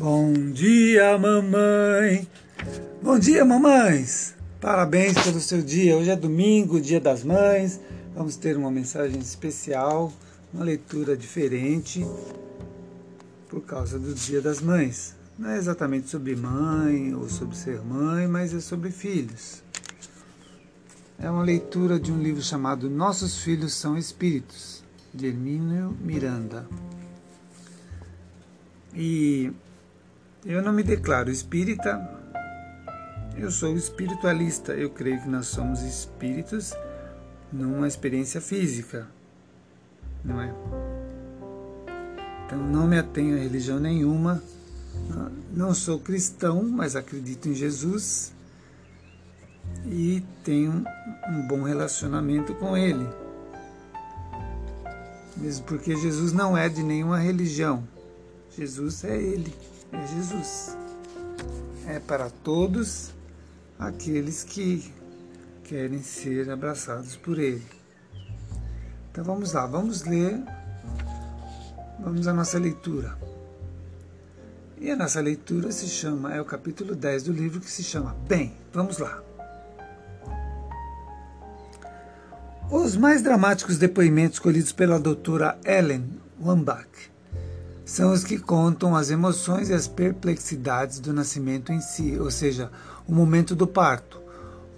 Bom dia, mamãe. Bom dia, mamães. Parabéns pelo seu dia. Hoje é domingo, dia das mães. Vamos ter uma mensagem especial, uma leitura diferente por causa do Dia das Mães. Não é exatamente sobre mãe ou sobre ser mãe, mas é sobre filhos. É uma leitura de um livro chamado Nossos Filhos São Espíritos, de Hermínio Miranda. E eu não me declaro espírita, eu sou espiritualista. Eu creio que nós somos espíritos numa experiência física, não é? Então não me atenho a religião nenhuma, não sou cristão, mas acredito em Jesus e tenho um bom relacionamento com Ele. Mesmo porque Jesus não é de nenhuma religião. Jesus é Ele, é Jesus. É para todos aqueles que querem ser abraçados por Ele. Então vamos lá, vamos ler, vamos à nossa leitura. E a nossa leitura se chama, é o capítulo 10 do livro que se chama Bem, vamos lá. Os mais dramáticos depoimentos colhidos pela doutora Ellen Wambach são os que contam as emoções e as perplexidades do nascimento em si, ou seja, o momento do parto.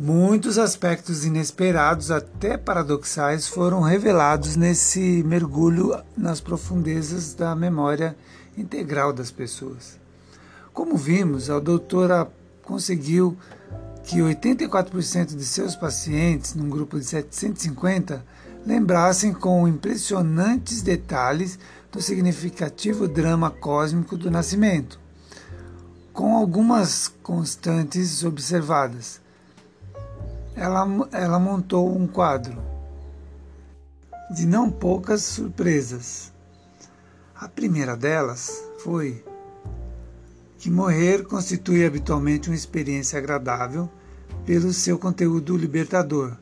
Muitos aspectos inesperados, até paradoxais, foram revelados nesse mergulho nas profundezas da memória integral das pessoas. Como vimos, a doutora conseguiu que 84% de seus pacientes, num grupo de 750, lembrassem com impressionantes detalhes do significativo drama cósmico do nascimento, com algumas constantes observadas. Ela, ela montou um quadro de não poucas surpresas. A primeira delas foi que morrer constitui habitualmente uma experiência agradável pelo seu conteúdo libertador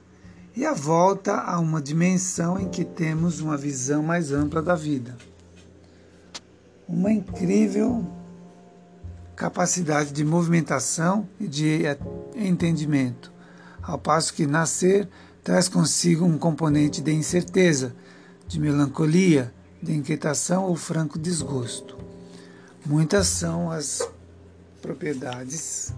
e a volta a uma dimensão em que temos uma visão mais ampla da vida uma incrível capacidade de movimentação e de entendimento, ao passo que nascer traz consigo um componente de incerteza, de melancolia, de inquietação ou franco desgosto. Muitas são as propriedades.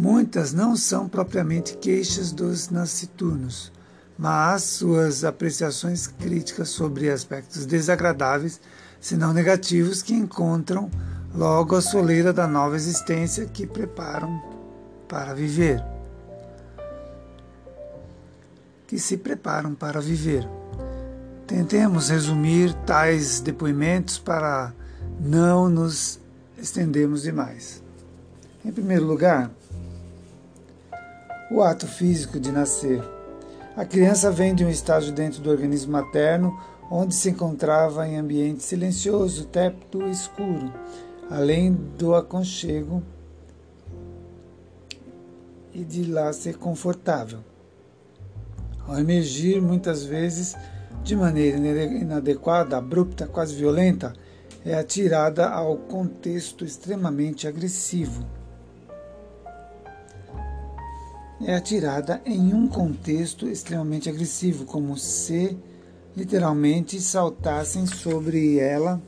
Muitas não são propriamente queixas dos nasciturnos, mas suas apreciações críticas sobre aspectos desagradáveis, se não negativos, que encontram logo a soleira da nova existência que preparam para viver. Que se preparam para viver. Tentemos resumir tais depoimentos para não nos estendermos demais. Em primeiro lugar, o ato físico de nascer a criança vem de um estágio dentro do organismo materno, onde se encontrava em ambiente silencioso, tépido e escuro, além do aconchego e de lá ser confortável. Ao emergir, muitas vezes, de maneira inadequada, abrupta, quase violenta, é atirada ao contexto extremamente agressivo é atirada em um contexto extremamente agressivo, como se literalmente saltassem sobre ela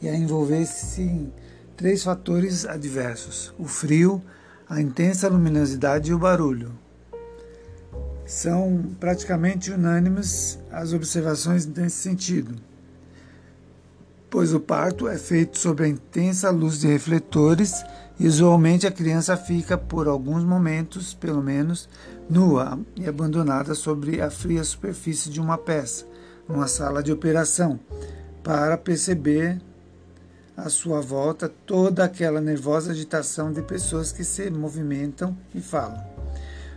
e a envolvessem três fatores adversos: o frio, a intensa luminosidade e o barulho. São praticamente unânimes as observações nesse sentido, pois o parto é feito sob a intensa luz de refletores Usualmente a criança fica por alguns momentos, pelo menos, nua e abandonada sobre a fria superfície de uma peça, numa sala de operação, para perceber à sua volta toda aquela nervosa agitação de pessoas que se movimentam e falam.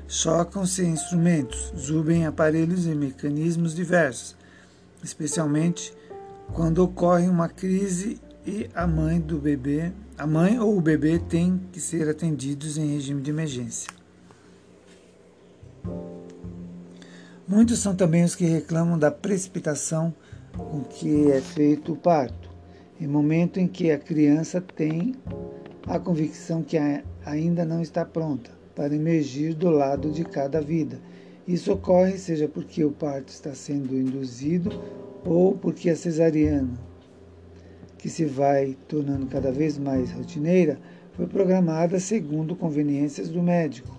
Chocam-se instrumentos, zubem aparelhos e mecanismos diversos, especialmente quando ocorre uma crise e a mãe do bebê, a mãe ou o bebê têm que ser atendidos em regime de emergência. Muitos são também os que reclamam da precipitação com que é feito o parto, em momento em que a criança tem a convicção que ainda não está pronta para emergir do lado de cada vida. Isso ocorre seja porque o parto está sendo induzido ou porque a cesariana, que se vai tornando cada vez mais rotineira, foi programada segundo conveniências do médico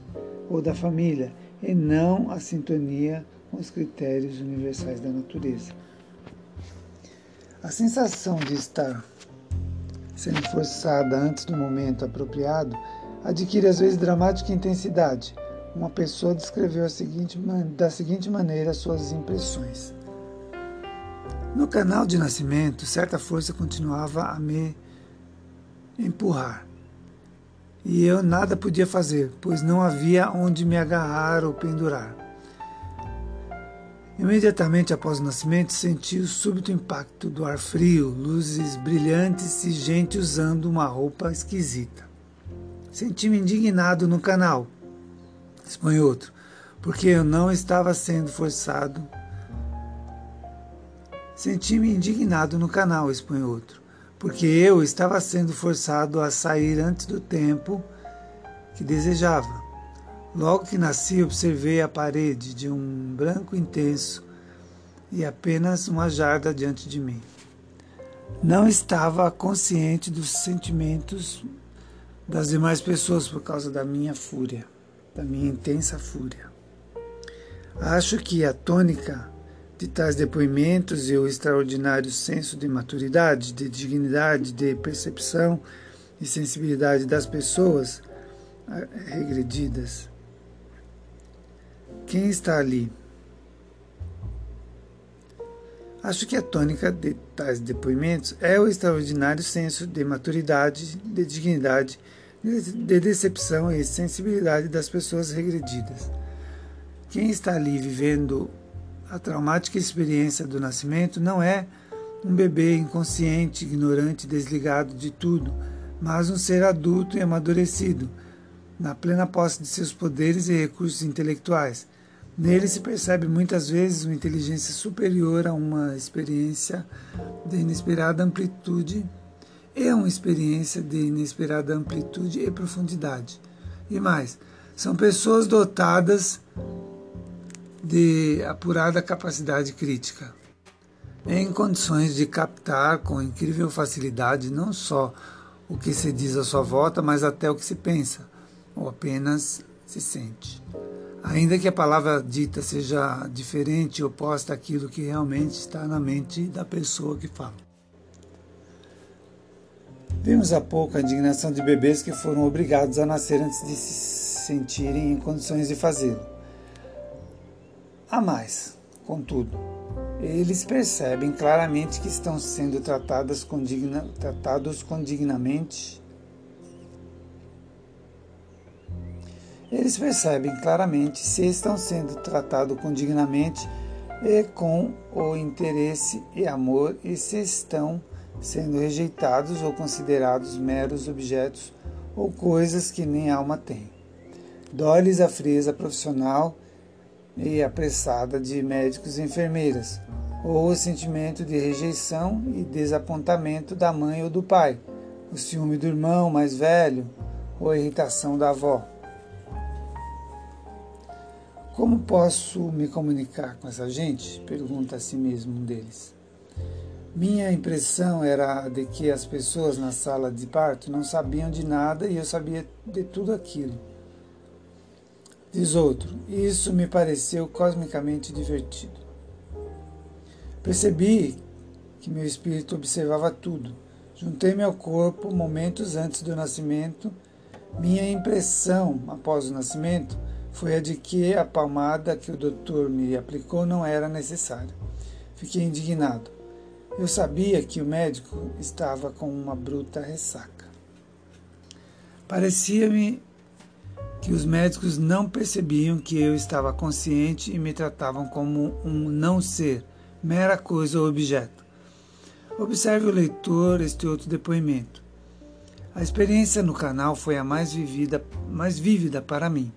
ou da família e não a sintonia com os critérios universais da natureza. A sensação de estar sendo forçada antes do momento apropriado adquire às vezes dramática intensidade. Uma pessoa descreveu seguinte, da seguinte maneira suas impressões. No canal de nascimento, certa força continuava a me empurrar. E eu nada podia fazer, pois não havia onde me agarrar ou pendurar. Imediatamente após o nascimento, senti o súbito impacto do ar frio, luzes brilhantes e gente usando uma roupa esquisita. Senti-me indignado no canal, outro, porque eu não estava sendo forçado. Senti-me indignado no canal, expõe outro, porque eu estava sendo forçado a sair antes do tempo que desejava. Logo que nasci, observei a parede de um branco intenso e apenas uma jarda diante de mim. Não estava consciente dos sentimentos das demais pessoas por causa da minha fúria, da minha intensa fúria. Acho que a tônica de tais depoimentos e o extraordinário senso de maturidade, de dignidade, de percepção e sensibilidade das pessoas ah, regredidas quem está ali? Acho que a tônica de tais depoimentos é o extraordinário senso de maturidade, de dignidade, de decepção e sensibilidade das pessoas regredidas. Quem está ali vivendo a traumática experiência do nascimento não é um bebê inconsciente, ignorante, desligado de tudo, mas um ser adulto e amadurecido, na plena posse de seus poderes e recursos intelectuais Nele se percebe muitas vezes uma inteligência superior a uma experiência de inesperada amplitude e uma experiência de inesperada amplitude e profundidade. E mais, são pessoas dotadas de apurada capacidade crítica, em condições de captar com incrível facilidade não só o que se diz à sua volta, mas até o que se pensa ou apenas se sente. Ainda que a palavra dita seja diferente e oposta àquilo que realmente está na mente da pessoa que fala. Vimos há pouco a indignação de bebês que foram obrigados a nascer antes de se sentirem em condições de fazê-lo. Há mais, contudo, eles percebem claramente que estão sendo tratados com, digna, tratados com dignamente eles percebem claramente se estão sendo tratados com dignamente e com o interesse e amor e se estão sendo rejeitados ou considerados meros objetos ou coisas que nem alma têm. Dói-lhes a frieza profissional e apressada de médicos e enfermeiras, ou o sentimento de rejeição e desapontamento da mãe ou do pai, o ciúme do irmão mais velho ou a irritação da avó. Como posso me comunicar com essa gente? Pergunta a si mesmo um deles. Minha impressão era de que as pessoas na sala de parto não sabiam de nada e eu sabia de tudo aquilo. Diz outro, isso me pareceu cosmicamente divertido. Percebi que meu espírito observava tudo. Juntei-me ao corpo momentos antes do nascimento. Minha impressão após o nascimento foi a de que a palmada que o doutor me aplicou não era necessária. Fiquei indignado. Eu sabia que o médico estava com uma bruta ressaca. Parecia-me que os médicos não percebiam que eu estava consciente e me tratavam como um não ser, mera coisa ou objeto. Observe o leitor este outro depoimento. A experiência no canal foi a mais vivida, mais vívida para mim.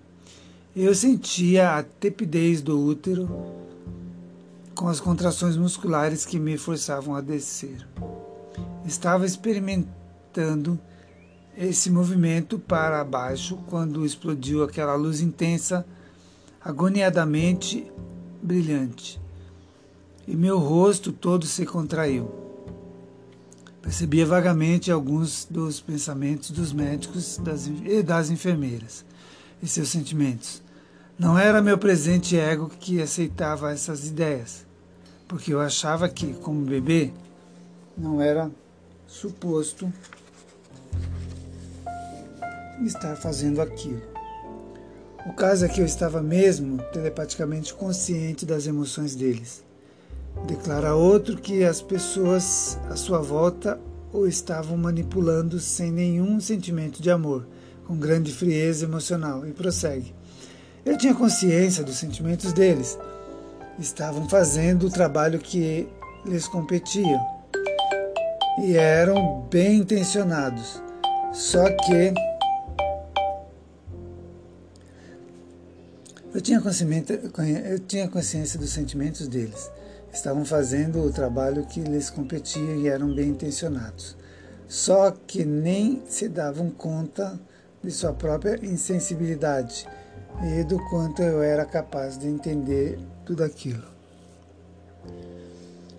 Eu sentia a tepidez do útero com as contrações musculares que me forçavam a descer. Estava experimentando esse movimento para baixo quando explodiu aquela luz intensa, agoniadamente brilhante, e meu rosto todo se contraiu. Percebia vagamente alguns dos pensamentos dos médicos e das enfermeiras e seus sentimentos. Não era meu presente ego que aceitava essas ideias, porque eu achava que, como bebê, não era suposto estar fazendo aquilo. O caso é que eu estava mesmo telepaticamente consciente das emoções deles. Declara outro que as pessoas à sua volta o estavam manipulando sem nenhum sentimento de amor, com grande frieza emocional, e prossegue. Eu tinha consciência dos sentimentos deles. Estavam fazendo o trabalho que lhes competia. E eram bem intencionados. Só que eu tinha, eu tinha consciência dos sentimentos deles. Estavam fazendo o trabalho que lhes competia e eram bem intencionados. Só que nem se davam conta de sua própria insensibilidade e do quanto eu era capaz de entender tudo aquilo.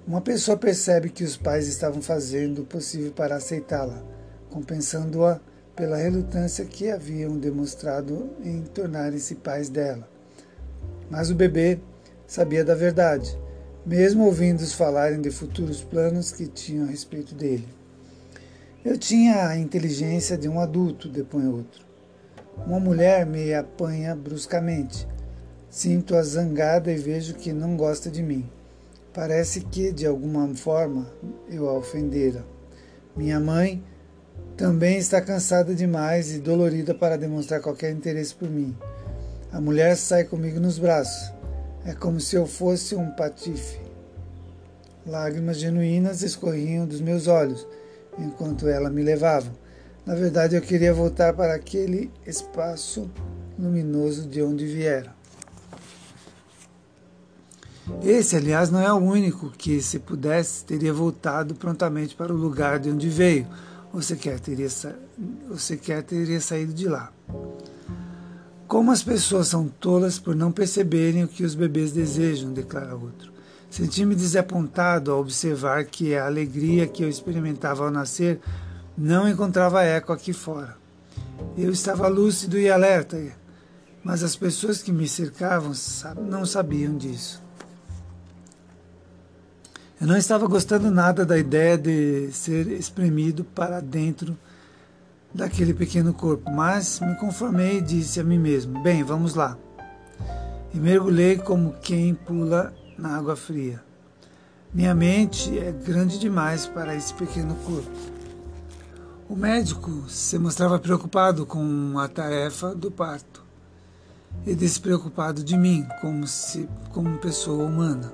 Uma pessoa percebe que os pais estavam fazendo o possível para aceitá-la, compensando-a pela relutância que haviam demonstrado em tornarem-se pais dela. Mas o bebê sabia da verdade, mesmo ouvindo-os falarem de futuros planos que tinham a respeito dele. Eu tinha a inteligência de um adulto, depõe outro. Uma mulher me apanha bruscamente. Sinto-a zangada e vejo que não gosta de mim. Parece que, de alguma forma, eu a ofendera. Minha mãe também está cansada demais e dolorida para demonstrar qualquer interesse por mim. A mulher sai comigo nos braços. É como se eu fosse um patife. Lágrimas genuínas escorriam dos meus olhos enquanto ela me levava. Na verdade, eu queria voltar para aquele espaço luminoso de onde viera. Esse, aliás, não é o único que, se pudesse, teria voltado prontamente para o lugar de onde veio, ou sequer teria, ou sequer teria saído de lá. Como as pessoas são tolas por não perceberem o que os bebês desejam, declara outro. Senti-me desapontado ao observar que a alegria que eu experimentava ao nascer não encontrava eco aqui fora. Eu estava lúcido e alerta, mas as pessoas que me cercavam não sabiam disso. Eu não estava gostando nada da ideia de ser espremido para dentro daquele pequeno corpo, mas me conformei e disse a mim mesmo: Bem, vamos lá. E mergulhei como quem pula na água fria. Minha mente é grande demais para esse pequeno corpo. O médico se mostrava preocupado com a tarefa do parto e despreocupado de mim, como se como pessoa humana.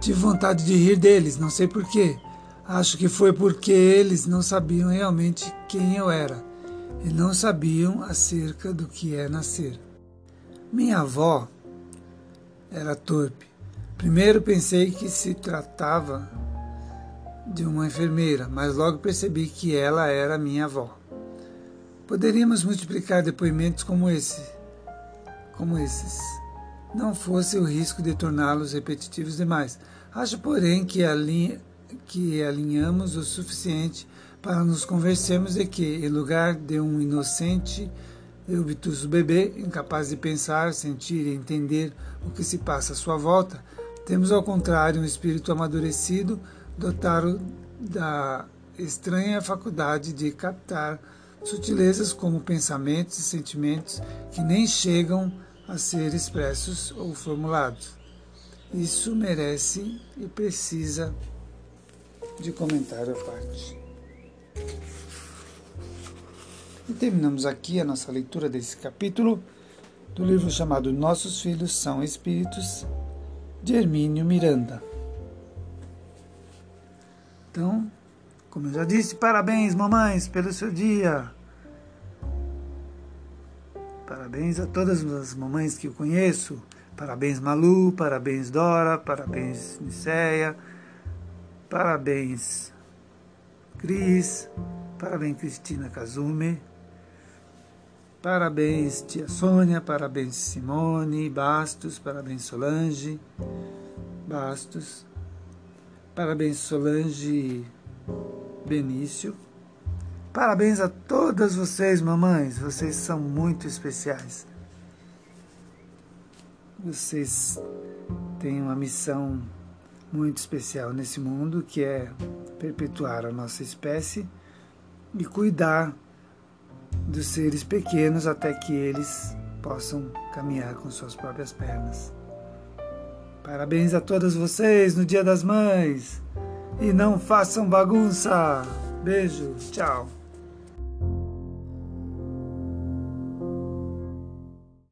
Tive vontade de rir deles, não sei porquê. Acho que foi porque eles não sabiam realmente quem eu era e não sabiam acerca do que é nascer. Minha avó era torpe. Primeiro pensei que se tratava de uma enfermeira, mas logo percebi que ela era minha avó. Poderíamos multiplicar depoimentos como esse, como esses. Não fosse o risco de torná-los repetitivos demais. Acho, porém, que, alinha, que alinhamos o suficiente para nos convencermos de que, em lugar de um inocente e obtuso bebê, incapaz de pensar, sentir e entender o que se passa à sua volta, temos ao contrário um espírito amadurecido dotado da estranha faculdade de captar sutilezas como pensamentos e sentimentos que nem chegam a ser expressos ou formulados. Isso merece e precisa de comentário à parte. E terminamos aqui a nossa leitura desse capítulo do livro chamado Nossos Filhos são Espíritos, de Hermínio Miranda. Então, como eu já disse, parabéns, mamães, pelo seu dia. Parabéns a todas as mamães que eu conheço, Parabéns Malu, parabéns Dora, parabéns Niceia, parabéns. Cris, parabéns Cristina Kazumi, parabéns tia Sônia, parabéns Simone. Bastos, parabéns Solange. Bastos, parabéns Solange Benício, parabéns a todas vocês, mamães, vocês são muito especiais. Vocês têm uma missão muito especial nesse mundo, que é perpetuar a nossa espécie e cuidar dos seres pequenos até que eles possam caminhar com suas próprias pernas. Parabéns a todas vocês no Dia das Mães e não façam bagunça. Beijo, tchau.